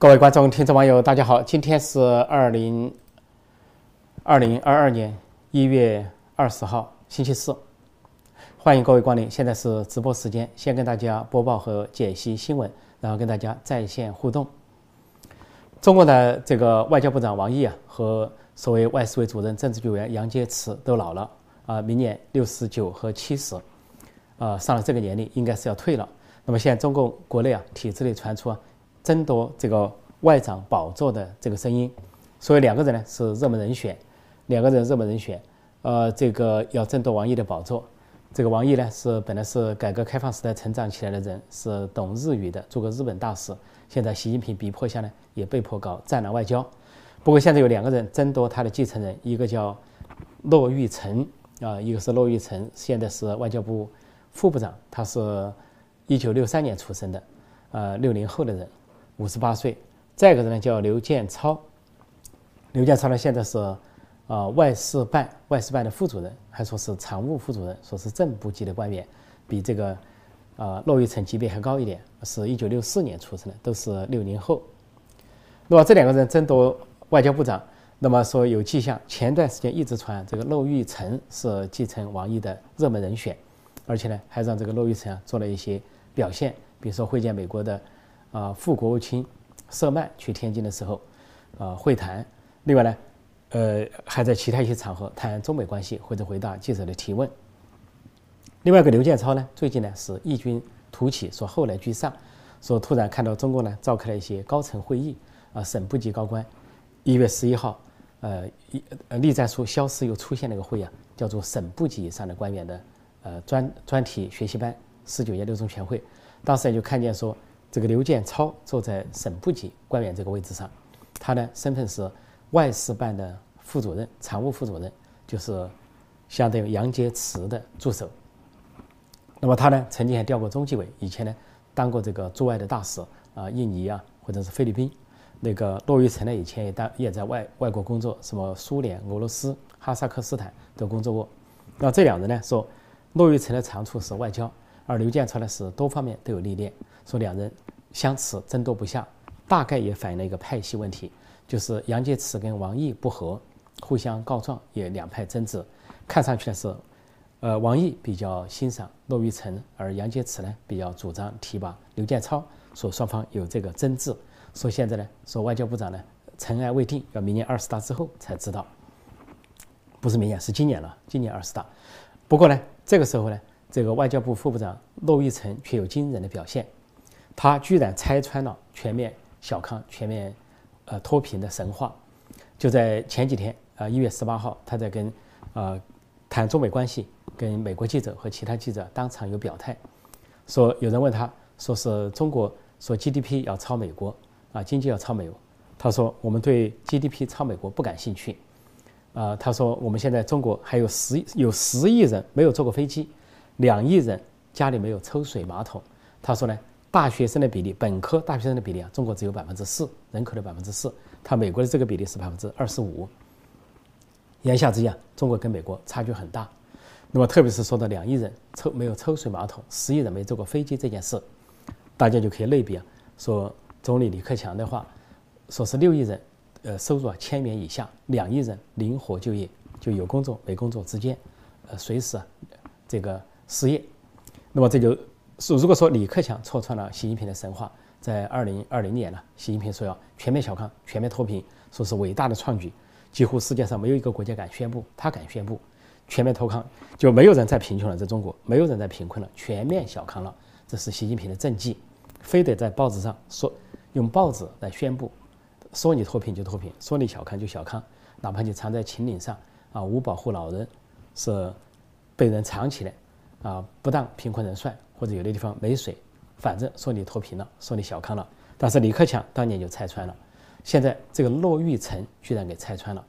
各位观众、听众、网友，大家好！今天是二零二零二二年一月二十号，星期四。欢迎各位光临，现在是直播时间，先跟大家播报和解析新闻，然后跟大家在线互动。中国的这个外交部长王毅啊，和所谓外事委主任、政治局委员杨洁篪都老了啊，明年六十九和七十，啊，上了这个年龄，应该是要退了。那么现在中共国内啊，体制内传出啊。争夺这个外长宝座的这个声音，所以两个人呢是热门人选，两个人热门人选，呃，这个要争夺王毅的宝座。这个王毅呢是本来是改革开放时代成长起来的人，是懂日语的，做过日本大使。现在习近平逼迫下呢，也被迫搞战狼外交。不过现在有两个人争夺他的继承人，一个叫骆玉成啊，一个是骆玉成，现在是外交部副部长，他是一九六三年出生的，呃，六零后的人。五十八岁，再一个人呢叫刘建超。刘建超呢现在是，啊外事办外事办的副主任，还说是常务副主任，说是正部级的官员，比这个，啊骆玉成级别还高一点，是一九六四年出生的，都是六零后。那么这两个人争夺外交部长，那么说有迹象，前段时间一直传这个骆玉成是继承王毅的热门人选，而且呢还让这个骆玉成啊做了一些表现，比如说会见美国的。啊，副国务卿舍曼去天津的时候，啊会谈。另外呢，呃，还在其他一些场合谈中美关系或者回答记者的提问。另外一个刘建超呢，最近呢是异军突起，说后来居上，说突然看到中国呢召开了一些高层会议，啊，省部级高官。一月十一号，呃，一呃栗战书消失又出现了一个会啊，叫做省部级以上的官员的呃专专题学习班十九届六中全会。当时也就看见说。这个刘建超坐在省部级官员这个位置上，他呢身份是外事办的副主任、常务副主任，就是相当于杨洁篪的助手。那么他呢曾经还调过中纪委，以前呢当过这个驻外的大使啊，印尼啊或者是菲律宾。那个骆玉成呢以前也当也在外外国工作，什么苏联、俄罗斯、哈萨克斯坦都工作过。那这两人呢说，骆玉成的长处是外交。而刘建超呢是多方面都有历练，说两人相持争夺不下，大概也反映了一个派系问题，就是杨洁篪跟王毅不和，互相告状，也两派争执。看上去呢是，呃，王毅比较欣赏骆玉成，而杨洁篪呢比较主张提拔刘建超，说双方有这个争执。说现在呢，说外交部长呢尘埃未定，要明年二十大之后才知道，不是明年，是今年了，今年二十大。不过呢，这个时候呢。这个外交部副部长骆玉成却有惊人的表现，他居然拆穿了全面小康、全面呃脱贫的神话。就在前几天啊，一月十八号，他在跟呃谈中美关系，跟美国记者和其他记者当场有表态，说有人问他说是中国说 GDP 要超美国啊，经济要超美国，他说我们对 GDP 超美国不感兴趣啊，他说我们现在中国还有十有十亿人没有坐过飞机。两亿人家里没有抽水马桶，他说呢，大学生的比例，本科大学生的比例啊，中国只有百分之四，人口的百分之四，他美国的这个比例是百分之二十五。言下之意啊，中国跟美国差距很大。那么特别是说到两亿人抽没有抽水马桶，十亿人没坐过飞机这件事，大家就可以类比啊，说总理李克强的话，说是六亿人，呃，收入啊千元以下，两亿人灵活就业，就有工作没工作之间，呃，随时啊这个。失业，那么这就是如果说李克强戳穿了习近平的神话，在二零二零年呢，习近平说要全面小康、全面脱贫，说是伟大的创举，几乎世界上没有一个国家敢宣布，他敢宣布全面脱康，就没有人再贫穷了，在中国没有人再贫困了，全面小康了，这是习近平的政绩，非得在报纸上说，用报纸来宣布，说你脱贫就脱贫，说你小康就小康，哪怕你藏在秦岭上啊，无保护老人，是被人藏起来。啊，不当贫困人算，或者有的地方没水，反正说你脱贫了，说你小康了。但是李克强当年就拆穿了，现在这个骆玉成居然给拆穿了，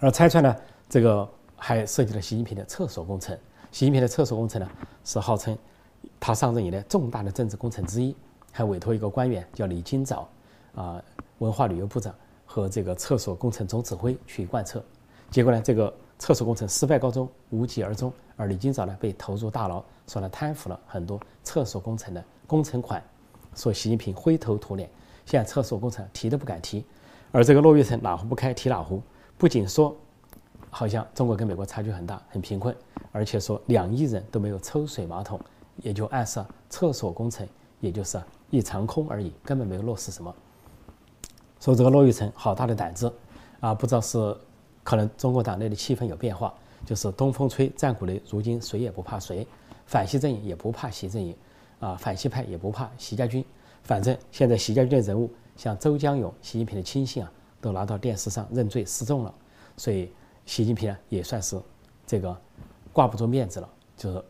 而拆穿呢，这个还涉及了习近平的厕所工程。习近平的厕所工程呢，是号称他上任以来重大的政治工程之一，还委托一个官员叫李金早，啊，文化旅游部长和这个厕所工程总指挥去贯彻，结果呢，这个。厕所工程失败告终，无疾而终，而李金早呢被投入大牢，说呢贪腐了很多厕所工程的工程款，说习近平灰头土脸，现在厕所工程提都不敢提，而这个骆玉成哪壶不开提哪壶，不仅说好像中国跟美国差距很大，很贫困，而且说两亿人都没有抽水马桶，也就暗示厕所工程也就是一场空而已，根本没有落实什么。说这个骆玉成好大的胆子啊！不知道是可能中国党内的气氛有变化，就是东风吹，战鼓擂，如今谁也不怕谁，反习阵营也不怕习阵营。啊，反西派也不怕习家军，反正现在习家军的人物像周江勇、习近平的亲信啊，都拿到电视上认罪示众了，所以习近平呢也算是这个挂不住面子了，就是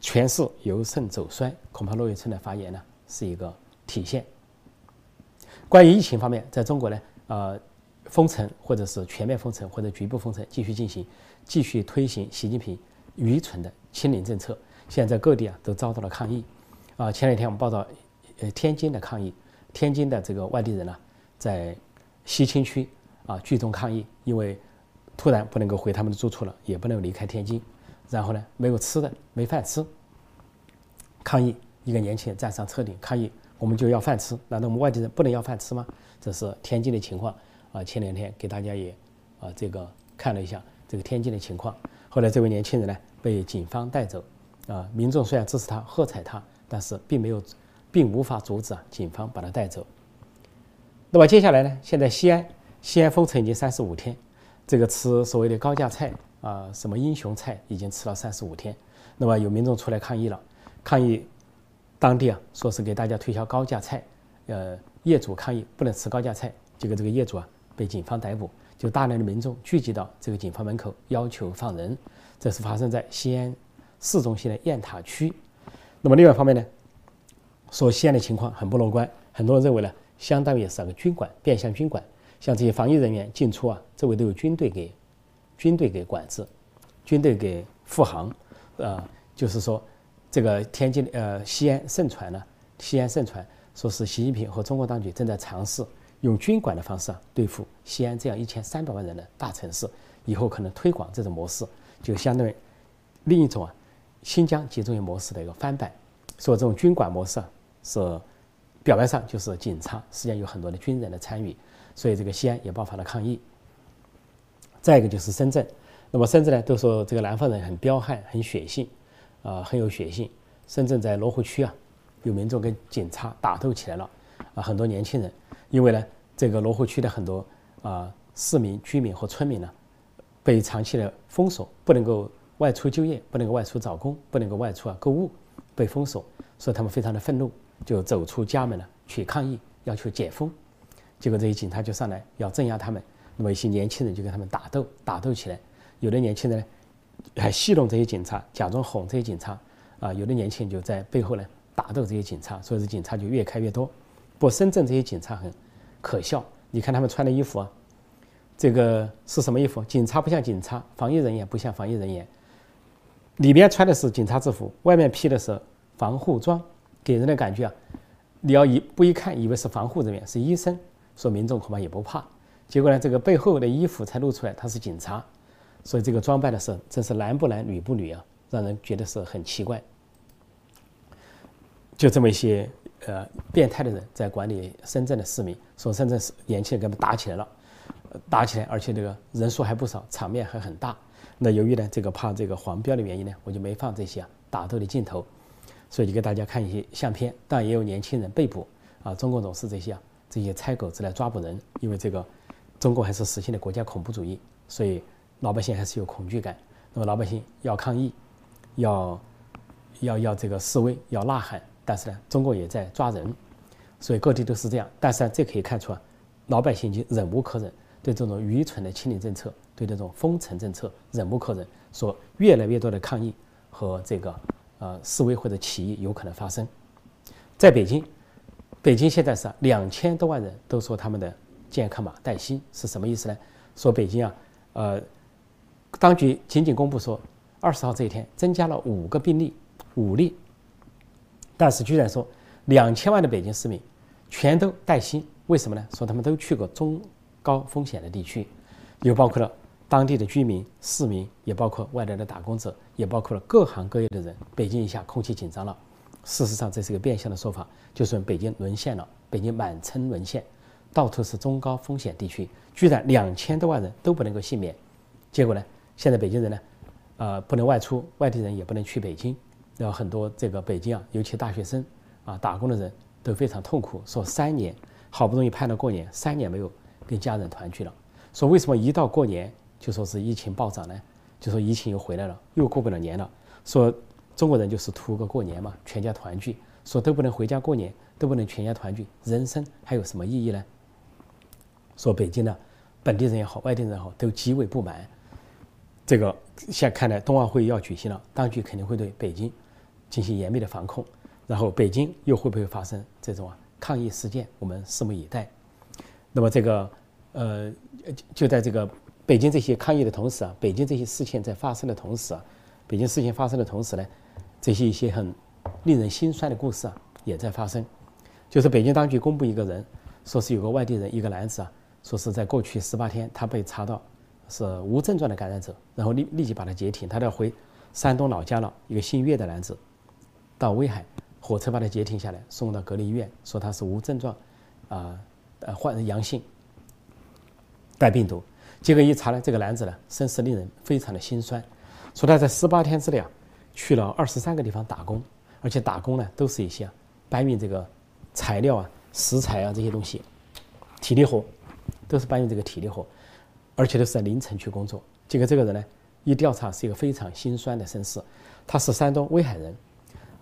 权势由盛走衰，恐怕骆玉春的发言呢是一个体现。关于疫情方面，在中国呢，呃，封城或者是全面封城或者局部封城继续进行，继续推行习近平愚蠢的清零政策，现在各地啊都遭到了抗议。啊，前两天我们报道，呃，天津的抗议，天津的这个外地人呢，在西青区啊聚众抗议，因为突然不能够回他们的住处了，也不能离开天津，然后呢，没有吃的，没饭吃，抗议，一个年轻人站上车顶抗议，我们就要饭吃，难道我们外地人不能要饭吃吗？这是天津的情况啊，前两天给大家也啊这个看了一下这个天津的情况，后来这位年轻人呢被警方带走，啊，民众虽然支持他，喝彩他。但是并没有，并无法阻止啊，警方把他带走。那么接下来呢？现在西安，西安封城已经三十五天，这个吃所谓的高价菜啊，什么英雄菜，已经吃了三十五天。那么有民众出来抗议了，抗议当地啊，说是给大家推销高价菜，呃，业主抗议不能吃高价菜，结果这个业主啊被警方逮捕，就大量的民众聚集到这个警方门口要求放人。这是发生在西安市中心的雁塔区。那么另外一方面呢，说西安的情况很不乐观，很多人认为呢，相当于是个军管，变相军管，像这些防疫人员进出啊，周围都有军队给，军队给管制，军队给护航，呃，就是说，这个天津呃西安盛传呢，西安盛传说是习近平和中国当局正在尝试用军管的方式啊对付西安这样一千三百万人的大城市，以后可能推广这种模式，就相当于另一种啊。新疆集中营模式的一个翻版，说这种军管模式是表面上就是警察，实际上有很多的军人的参与，所以这个西安也爆发了抗议。再一个就是深圳，那么深圳呢都说这个南方人很彪悍、很血性，啊很有血性。深圳在罗湖区啊，有民众跟警察打斗起来了，啊很多年轻人，因为呢这个罗湖区的很多啊市民、居民和村民呢被长期的封锁，不能够。外出就业不能够外出找工，不能够外出啊购物，被封锁，所以他们非常的愤怒，就走出家门了去抗议，要求解封。结果这些警察就上来要镇压他们，那么一些年轻人就跟他们打斗，打斗起来。有的年轻人呢还戏弄这些警察，假装哄这些警察啊。有的年轻人就在背后呢打斗这些警察，所以这警察就越开越多。不深圳这些警察很可笑，你看他们穿的衣服啊，这个是什么衣服？警察不像警察，防疫人员不像防疫人员。里边穿的是警察制服，外面披的是防护装，给人的感觉啊，你要一不一看，以为是防护人员，是医生，说民众恐怕也不怕。结果呢，这个背后的衣服才露出来，他是警察，所以这个装扮的是真是男不男女不女啊，让人觉得是很奇怪。就这么一些呃变态的人在管理深圳的市民，说深圳市年轻人跟他们打起来了，打起来，而且这个人数还不少，场面还很大。那由于呢，这个怕这个黄标的原因呢，我就没放这些啊打斗的镜头，所以就给大家看一些相片。但也有年轻人被捕啊，中共总是这些啊，这些拆狗子来抓捕人，因为这个中共还是实行的国家恐怖主义，所以老百姓还是有恐惧感。那么老百姓要抗议，要要要这个示威，要呐喊，但是呢，中国也在抓人，所以各地都是这样。但是呢这可以看出啊，老百姓已经忍无可忍，对这种愚蠢的清零政策。对这种封城政策忍无可忍，说越来越多的抗议和这个呃示威或者起义有可能发生。在北京，北京现在是两千多万人都说他们的健康码带薪，是什么意思呢？说北京啊，呃，当局仅仅公布说二十号这一天增加了五个病例，五例，但是居然说两千万的北京市民全都带薪，为什么呢？说他们都去过中高风险的地区，又包括了。当地的居民、市民，也包括外来的打工者，也包括了各行各业的人。北京一下空气紧张了，事实上这是个变相的说法，就是北京沦陷了，北京满城沦陷，到处是中高风险地区，居然两千多万人都不能够幸免。结果呢，现在北京人呢，呃，不能外出，外地人也不能去北京，然后很多这个北京啊，尤其大学生啊，打工的人都非常痛苦，说三年好不容易盼到过年，三年没有跟家人团聚了。说为什么一到过年就说是疫情暴涨呢？就说疫情又回来了，又过不了年了。说中国人就是图个过年嘛，全家团聚。说都不能回家过年，都不能全家团聚，人生还有什么意义呢？说北京呢，本地人也好，外地人也好，都极为不满。这个现看来冬奥会要举行了，当局肯定会对北京进行严密的防控。然后北京又会不会发生这种啊抗议事件？我们拭目以待。那么这个呃，就在这个。北京这些抗议的同时啊，北京这些事情在发生的同时啊，北京事情发生的同时呢，这些一些很令人心酸的故事啊也在发生。就是北京当局公布一个人，说是有个外地人，一个男子啊，说是在过去十八天他被查到是无症状的感染者，然后立立即把他截停，他要回山东老家了。一个姓岳的男子到威海，火车把他截停下来，送到隔离医院，说他是无症状，啊呃患阳性，带病毒。结果一查呢，这个男子呢，身世令人非常的心酸，说他在十八天之内啊，去了二十三个地方打工，而且打工呢都是一些搬运这个材料啊、食材啊这些东西，体力活，都是搬运这个体力活，而且都是在凌晨去工作。结果这个人呢，一调查是一个非常心酸的身世，他是山东威海人，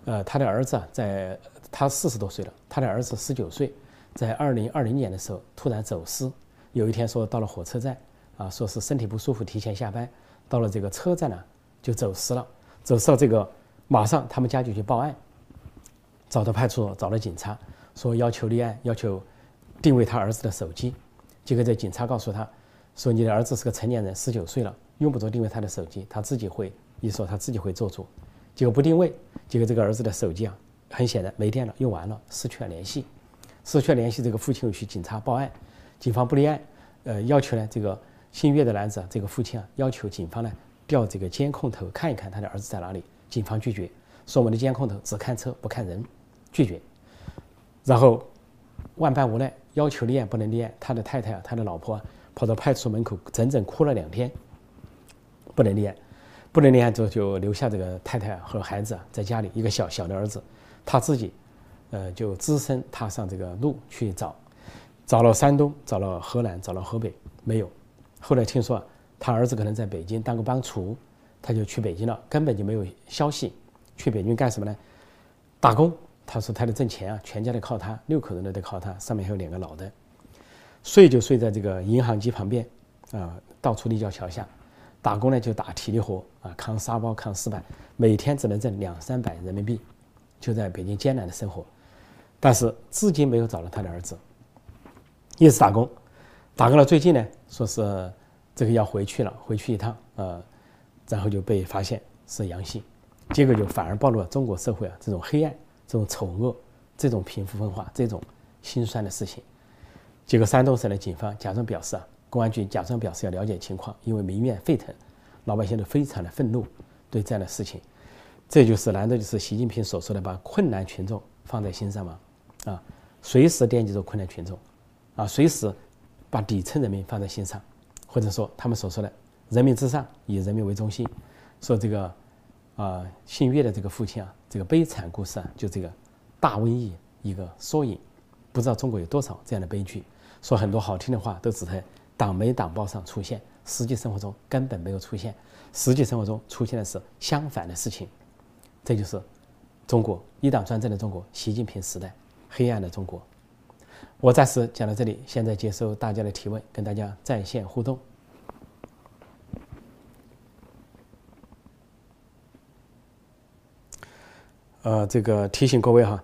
呃，他的儿子啊，在他四十多岁了，他的儿子十九岁，在二零二零年的时候突然走失，有一天说到了火车站。啊，说是身体不舒服，提前下班，到了这个车站呢，就走失了。走失了，这个马上他们家就去报案，找到派出所，找了警察，说要求立案，要求定位他儿子的手机。结果这警察告诉他，说你的儿子是个成年人，十九岁了，用不着定位他的手机，他自己会，一说他自己会做主。结果不定位，结果这个儿子的手机啊，很显然没电了，用完了，失去了联系，失去了联系，这个父亲又去警察报案，警方不立案，呃，要求呢这个。姓岳的男子啊，这个父亲啊，要求警方呢调这个监控头看一看他的儿子在哪里。警方拒绝，说我们的监控头只看车不看人，拒绝。然后万般无奈，要求立案不能立案。他的太太啊，他的老婆啊，跑到派出所门口整整哭了两天，不能立案，不能立案之后就留下这个太太和孩子啊在家里，一个小小的儿子，他自己呃就只身踏上这个路去找，找了山东，找了河南，找了河北，没有。后来听说他儿子可能在北京当个帮厨，他就去北京了，根本就没有消息。去北京干什么呢？打工。他说他的挣钱啊，全家得靠他，六口人都得靠他，上面还有两个老的。睡就睡在这个银行机旁边，啊，到处立交桥下。打工呢就打体力活啊，扛沙包、扛石板，每天只能挣两三百人民币，就在北京艰难的生活。但是至今没有找到他的儿子，一直打工。打工了，最近呢，说是这个要回去了，回去一趟，呃，然后就被发现是阳性，结果就反而暴露了中国社会啊这种黑暗、这种丑恶、这种贫富分化、这种心酸的事情。结果山东省的警方假装表示啊，公安局假装表示要了解情况，因为民怨沸腾，老百姓都非常的愤怒，对这样的事情，这就是难道就是习近平所说的把困难群众放在心上吗？啊，随时惦记着困难群众，啊，随时。把底层人民放在心上，或者说他们所说的“人民至上，以人民为中心”，说这个啊，姓岳的这个父亲啊，这个悲惨故事啊，就这个大瘟疫一个缩影。不知道中国有多少这样的悲剧，说很多好听的话都只在党媒党报上出现，实际生活中根本没有出现。实际生活中出现的是相反的事情，这就是中国一党专政的中国，习近平时代黑暗的中国。我暂时讲到这里，现在接受大家的提问，跟大家在线互动。呃，这个提醒各位哈，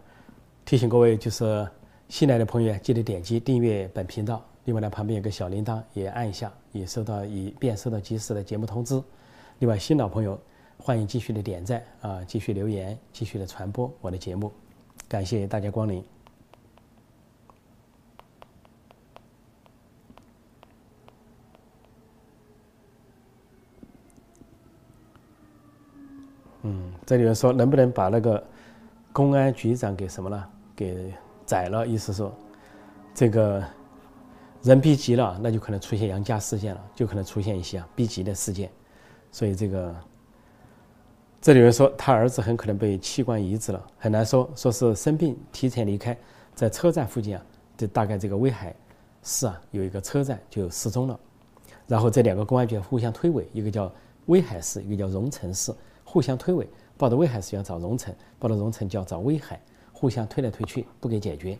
提醒各位就是新来的朋友记得点击订阅本频道，另外呢旁边有个小铃铛也按一下，也收到以便收到及时的节目通知。另外新老朋友欢迎继续的点赞啊，继续留言，继续的传播我的节目，感谢大家光临。嗯，这里面说能不能把那个公安局长给什么呢？给宰了，意思说这个人逼急了，那就可能出现杨家事件了，就可能出现一些啊逼急的事件。所以这个这里面说他儿子很可能被器官移植了，很难说，说是生病提前离开，在车站附近啊，就大概这个威海市啊有一个车站就失踪了。然后这两个公安局互相推诿，一个叫威海市，一个叫荣成市，互相推诿。报到威海市要找荣成，报到荣成就要找威海，互相推来推去，不给解决。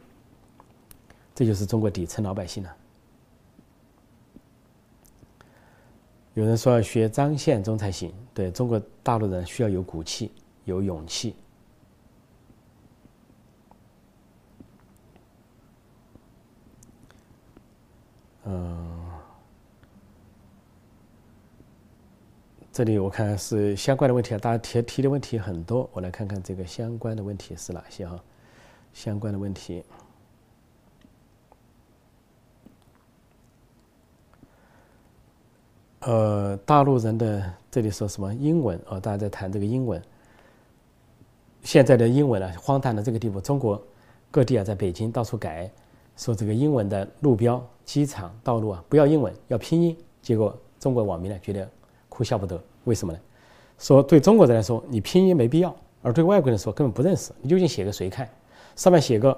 这就是中国底层老百姓了。有人说要学张献忠才行，对中国大陆人需要有骨气、有勇气。嗯。这里我看是相关的问题啊，大家提提的问题很多，我来看看这个相关的问题是哪些哈？相关的问题，呃，大陆人的这里说什么英文啊？大家在谈这个英文，现在的英文呢，荒诞到这个地步，中国各地啊，在北京到处改，说这个英文的路标、机场、道路啊，不要英文，要拼音，结果中国网民呢觉得。哭笑不得，为什么呢？说对中国人来说，你拼音没必要；而对外国人说，根本不认识。你究竟写个谁看？上面写个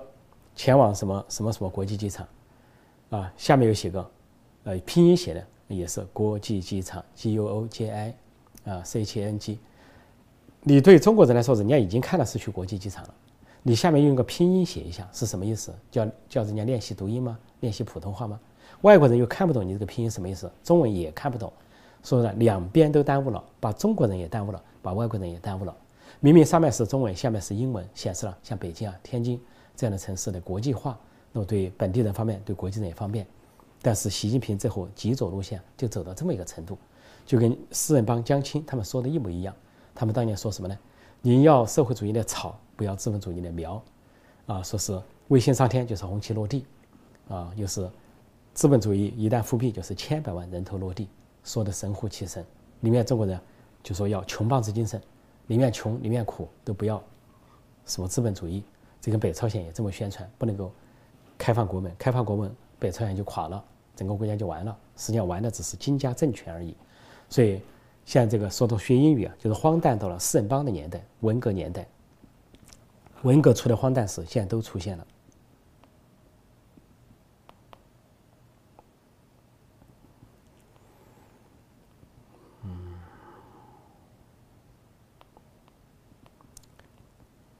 前往什么什么什么国际机场，啊，下面又写个，呃，拼音写的也是国际机场 G U O J I，啊 C H N G。你对中国人来说，人家已经看了是去国际机场了，你下面用个拼音写一下是什么意思？叫叫人家练习读音吗？练习普通话吗？外国人又看不懂你这个拼音什么意思，中文也看不懂。所以呢，两边都耽误了，把中国人也耽误了，把外国人也耽误了。明明上面是中文，下面是英文，显示了像北京啊、天津这样的城市的国际化，那么对本地人方面，对国际人也方便。但是习近平最后极左路线就走到这么一个程度，就跟四人帮江青他们说的一模一样。他们当年说什么呢？您要社会主义的草，不要资本主义的苗。啊，说是卫星上天就是红旗落地，啊，又是资本主义一旦复辟就是千百万人头落地。说的神乎其神，里面中国人就说要穷棒子精神，里面穷里面苦都不要，什么资本主义，这跟北朝鲜也这么宣传，不能够开放国门，开放国门北朝鲜就垮了，整个国家就完了。实际上玩的只是金家政权而已。所以像这个说到学英语啊，就是荒诞到了四人帮的年代，文革年代，文革出的荒诞事现在都出现了。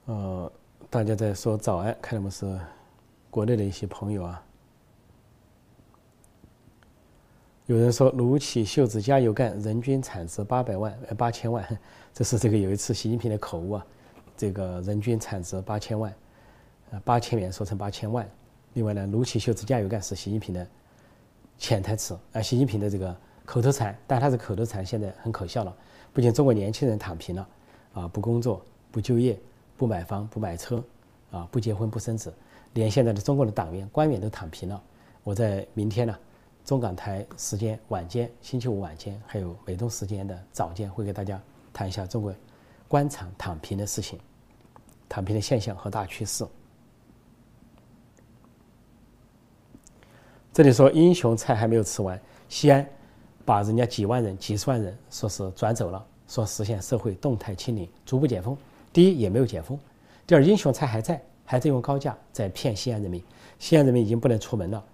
呃，大家在说早安，看我们是国内的一些朋友啊。有人说撸起袖子加油干，人均产值八百万呃八千万，这是这个有一次习近平的口误啊。这个人均产值八千万，呃八千元说成八千万。另外呢，撸起袖子加油干是习近平的潜台词啊，习近平的这个口头禅，但他的口头禅现在很可笑了。不仅中国年轻人躺平了，啊不工作不就业。不买房不买车，啊，不结婚不生子，连现在的中国的党员官员都躺平了。我在明天呢，中港台时间晚间，星期五晚间，还有美东时间的早间，会给大家谈一下中国官场躺平的事情，躺平的现象和大趋势。这里说英雄菜还没有吃完，西安把人家几万人、几十万人说是转走了，说实现社会动态清零，逐步解封。第一也没有解封，第二英雄菜还在，还在用高价在骗西安人民，西安人民已经不能出门了，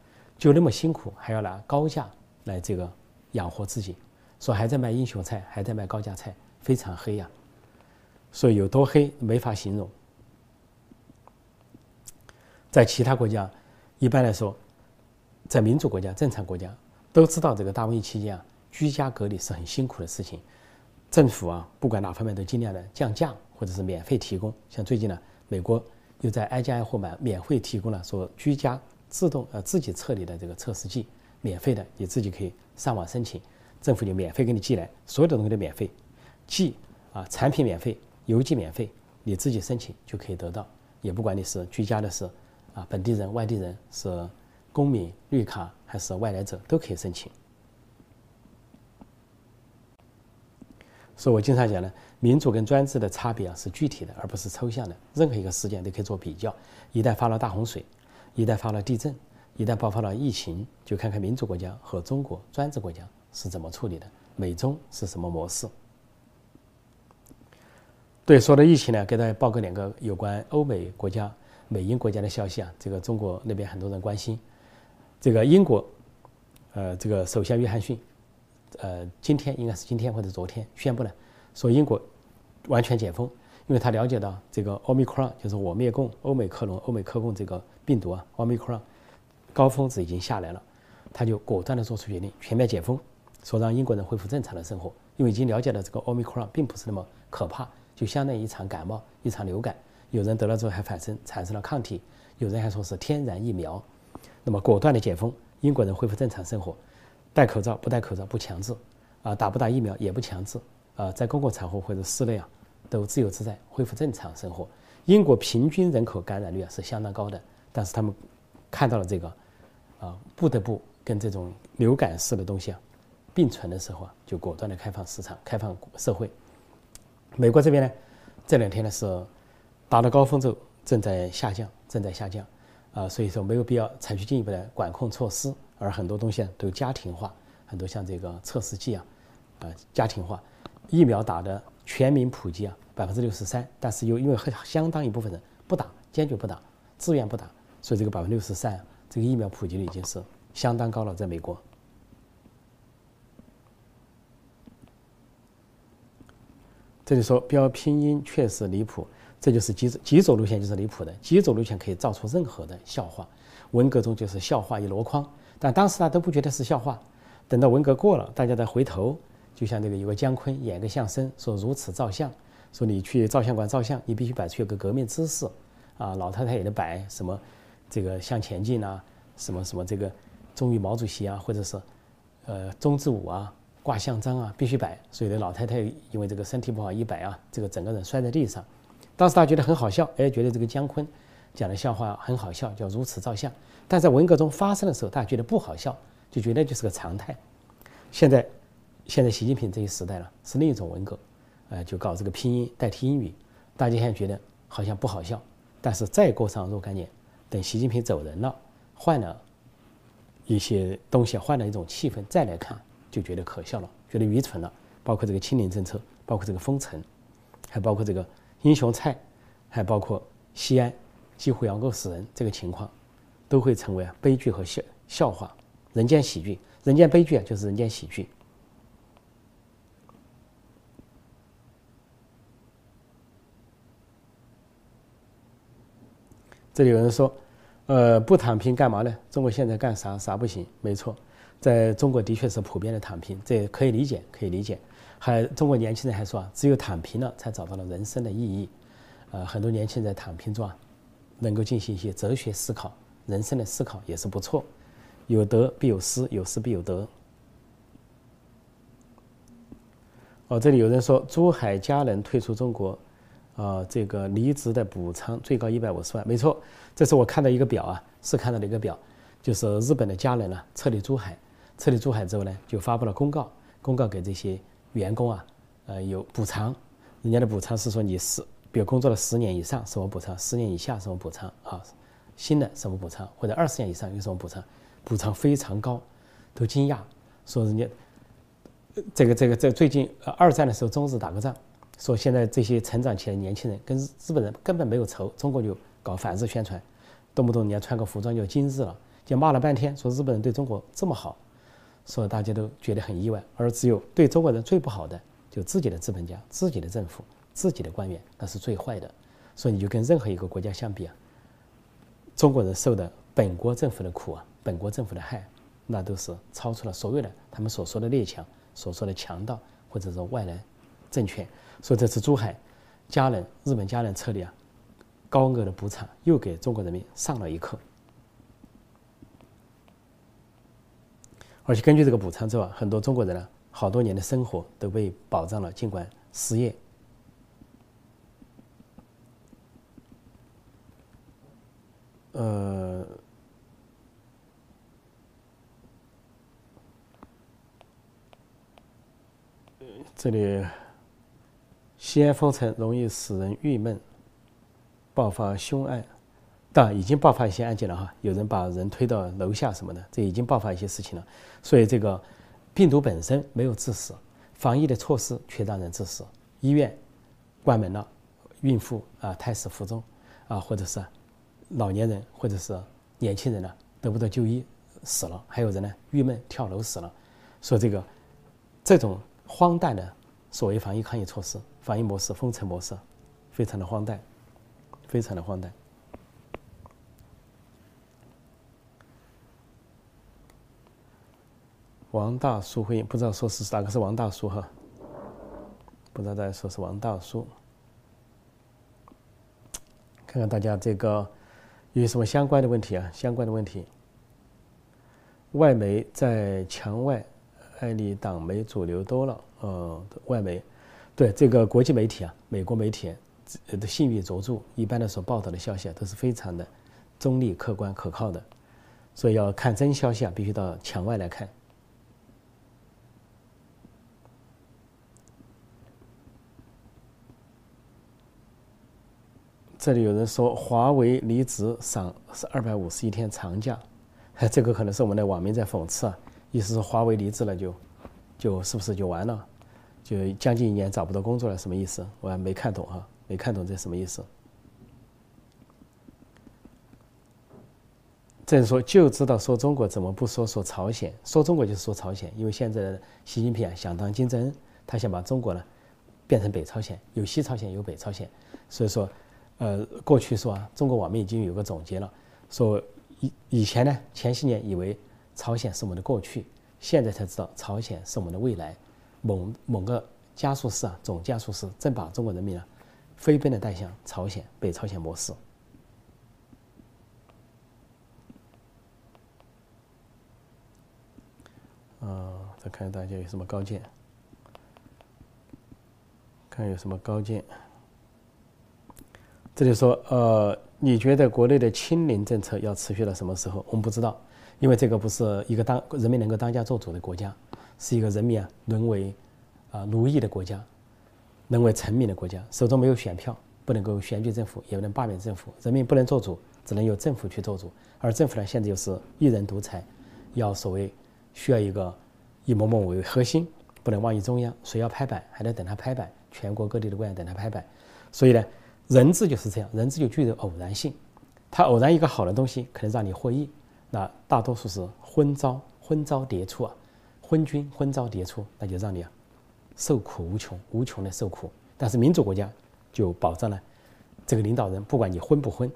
就那么辛苦还要拿高价来这个养活自己，说还在卖英雄菜，还在卖高价菜，非常黑呀，所以有多黑没法形容。在其他国家，一般来说，在民主国家、正常国家都知道这个大瘟疫期间啊，居家隔离是很辛苦的事情，政府啊不管哪方面都尽量的降价。或者是免费提供，像最近呢，美国又在挨家挨户买免费提供了说居家自动呃自己测离的这个测试剂，免费的，你自己可以上网申请，政府就免费给你寄来，所有的东西都免费，寄啊产品免费，邮寄免费，你自己申请就可以得到，也不管你是居家的是啊本地人、外地人，是公民绿卡还是外来者都可以申请。所以我经常讲呢，民主跟专制的差别啊是具体的，而不是抽象的。任何一个事件都可以做比较。一旦发了大洪水，一旦发了地震，一旦爆发了疫情，就看看民主国家和中国专制国家是怎么处理的，美中是什么模式。对，说到疫情呢，给大家报告两个有关欧美国家、美英国家的消息啊。这个中国那边很多人关心，这个英国，呃，这个首相约翰逊。呃，今天应该是今天或者昨天宣布了，说英国完全解封，因为他了解到这个奥密克戎就是我灭共、欧美克隆、欧美克共这个病毒啊，奥密克戎高峰值已经下来了，他就果断的做出决定，全面解封，说让英国人恢复正常的生活，因为已经了解到这个奥密克戎并不是那么可怕，就相当于一场感冒、一场流感，有人得了之后还反生产生了抗体，有人还说是天然疫苗，那么果断的解封，英国人恢复正常生活。戴口罩不戴口罩不强制，啊，打不打疫苗也不强制，啊，在公共场合或者室内啊，都自由自在，恢复正常生活。英国平均人口感染率啊是相当高的，但是他们看到了这个，啊，不得不跟这种流感式的东西啊并存的时候啊，就果断的开放市场，开放社会。美国这边呢，这两天呢是达到高峰之后正在下降，正在下降，啊，所以说没有必要采取进一步的管控措施。而很多东西啊都家庭化，很多像这个测试剂啊，啊家庭化，疫苗打的全民普及啊，百分之六十三，但是又因为很相当一部分人不打，坚决不打，自愿不打，所以这个百分之六十三，这个疫苗普及率已经是相当高了，在美国。这里说标拼音确实离谱，这就是极极左路线就是离谱的，极左路线可以造出任何的笑话，文革中就是笑话一箩筐。但当时他都不觉得是笑话，等到文革过了，大家再回头，就像那个有个姜昆演个相声，说如此照相，说你去照相馆照相，你必须摆出有个革命姿势，啊，老太太也得摆什么，这个向前进啊，什么什么这个忠于毛主席啊，或者是，呃，忠字舞啊，挂像章啊，必须摆。所以那老太太因为这个身体不好一摆啊，这个整个人摔在地上。当时大家觉得很好笑，哎，觉得这个姜昆讲的笑话很好笑，叫如此照相。但在文革中发生的时候，大家觉得不好笑，就觉得就是个常态。现在，现在习近平这一时代了，是另一种文革，呃，就搞这个拼音代替英语，大家现在觉得好像不好笑。但是再过上若干年，等习近平走人了，换了一些东西，换了一种气氛，再来看，就觉得可笑了，觉得愚蠢了。包括这个清零政策，包括这个封城，还包括这个英雄菜，还包括西安几乎要饿死人这个情况。都会成为啊悲剧和笑笑话，人间喜剧，人间悲剧啊就是人间喜剧。这里有人说，呃，不躺平干嘛呢？中国现在干啥啥不行？没错，在中国的确是普遍的躺平，这可以理解，可以理解。还中国年轻人还说啊，只有躺平了才找到了人生的意义。呃，很多年轻人在躺平中啊，能够进行一些哲学思考。人生的思考也是不错，有得必有失，有失必有得。哦，这里有人说珠海佳人退出中国，啊，这个离职的补偿最高一百五十万，没错，这是我看到一个表啊，是看到的一个表，就是日本的家人呢撤离珠海，撤离珠海之后呢，就发布了公告，公告给这些员工啊，呃，有补偿，人家的补偿是说你十，比如工作了十年以上什么补偿，十年以下什么补偿啊。新的什么补偿，或者二十年以上有什么补偿，补偿非常高，都惊讶，说人家这个这个在最近二战的时候中日打过仗，说现在这些成长起来的年轻人跟日本人根本没有仇，中国就搞反日宣传，动不动人家穿个服装就今日了，就骂了半天，说日本人对中国这么好，说大家都觉得很意外，而只有对中国人最不好的就自己的资本家、自己的政府、自己的官员，那是最坏的，所以你就跟任何一个国家相比啊。中国人受的本国政府的苦啊，本国政府的害，那都是超出了所有的他们所说的列强、所说的强盗或者说外来政权。所以这次珠海家人、日本家人撤离啊，高额的补偿又给中国人民上了一课。而且根据这个补偿之后，很多中国人呢，好多年的生活都被保障了，尽管失业。呃，这里西安封城容易使人郁闷，爆发凶案，但已经爆发一些案件了哈，有人把人推到楼下什么的，这已经爆发一些事情了。所以这个病毒本身没有致死，防疫的措施却让人致死。医院关门了，孕妇啊、胎死腹中啊，或者是老年人或者是年轻人呢得不到就医死了，还有人呢郁闷跳楼死了。说这个这种荒诞的所谓防疫抗疫措施、防疫模式、封城模式，非常的荒诞，非常的荒诞。王大叔回应，不知道说是哪个是王大叔哈。不知道大家说是王大叔，看看大家这个有什么相关的问题啊？相关的问题，外媒在墙外，爱你党媒主流多了。呃，外媒，对这个国际媒体啊，美国媒体的信誉卓著，一般的所报道的消息啊，都是非常的中立、客观、可靠的，所以要看真消息啊，必须到墙外来看。这里有人说华为离职赏是二百五十一天长假，这个可能是我们的网民在讽刺啊，意思是华为离职了就，就是不是就完了，就将近一年找不到工作了，什么意思？我还没看懂哈，没看懂这什么意思。这人说就知道说中国怎么不说说朝鲜？说中国就是说朝鲜，因为现在的习近平啊想当金正恩，他想把中国呢变成北朝鲜，有西朝鲜有北朝鲜，所以说。呃，过去说啊，中国网民已经有个总结了，说以以前呢，前些年以为朝鲜是我们的过去，现在才知道朝鲜是我们的未来。某某个加速师啊，总加速师正把中国人民啊，飞奔的带向朝鲜北朝鲜模式。啊，再看大家有什么高见，看有什么高见。这里说，呃，你觉得国内的清零政策要持续到什么时候？我们不知道，因为这个不是一个当人民能够当家做主的国家，是一个人民啊沦为啊奴役的国家，沦为臣民的国家，手中没有选票，不能够选举政府，也不能罢免政府，人民不能做主，只能由政府去做主。而政府呢，现在又是一人独裁，要所谓需要一个以某某为核心，不能忘记中央，谁要拍板还得等他拍板，全国各地的官员等他拍板，所以呢。人治就是这样，人治就具有偶然性，它偶然一个好的东西可能让你获益，那大多数是昏招，昏招迭出啊，昏君昏招迭出，那就让你啊受苦无穷，无穷的受苦。但是民主国家就保障了这个领导人，不管你昏不昏，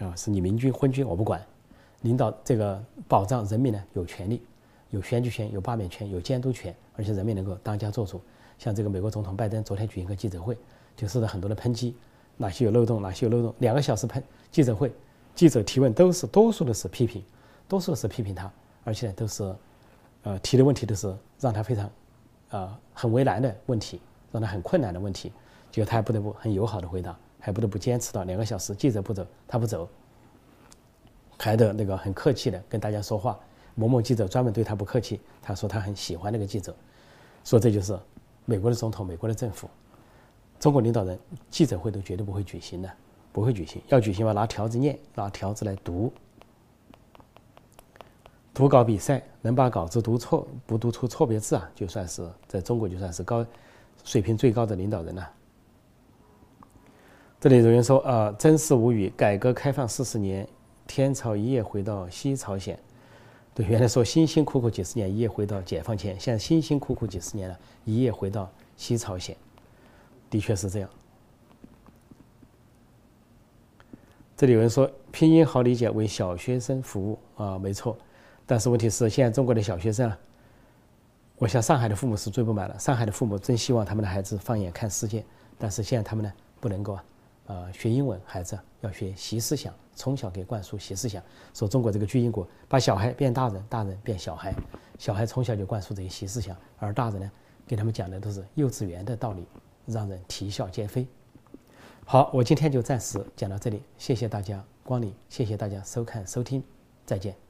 啊，是你明君昏君我不管，领导这个保障人民呢有权利，有选举权，有罢免权，有监督权，而且人民能够当家做主。像这个美国总统拜登昨天举行个记者会，就受到很多的抨击。哪些有漏洞，哪些有漏洞？两个小时喷记者会，记者提问都是多数的是批评，多数的是批评他，而且都是，呃，提的问题都是让他非常，啊，很为难的问题，让他很困难的问题，结果他还不得不很友好的回答，还不得不坚持到两个小时，记者不走，他不走，还得那个很客气的跟大家说话。某某记者专门对他不客气，他说他很喜欢那个记者，说这就是美国的总统，美国的政府。中国领导人记者会都绝对不会举行的，不会举行。要举行嘛，拿条子念，拿条子来读。读稿比赛能把稿子读错，不读出错别字啊，就算是在中国就算是高水平最高的领导人了。这里有人说啊，真是无语！改革开放四十年，天朝一夜回到西朝鲜。对，原来说辛辛苦苦几十年，一夜回到解放前，现在辛辛苦苦几十年了，一夜回到西朝鲜。的确是这样。这里有人说拼音好理解，为小学生服务啊，没错。但是问题是，现在中国的小学生啊，我想上海的父母是最不满了。上海的父母真希望他们的孩子放眼看世界，但是现在他们呢，不能够啊，呃，学英文，孩子要学习思想，从小给灌输习思想。说中国这个巨婴国，把小孩变大人，大人变小孩，小孩从小就灌输这些习思想，而大人呢，给他们讲的都是幼稚园的道理。让人啼笑皆非。好，我今天就暂时讲到这里，谢谢大家光临，谢谢大家收看收听，再见。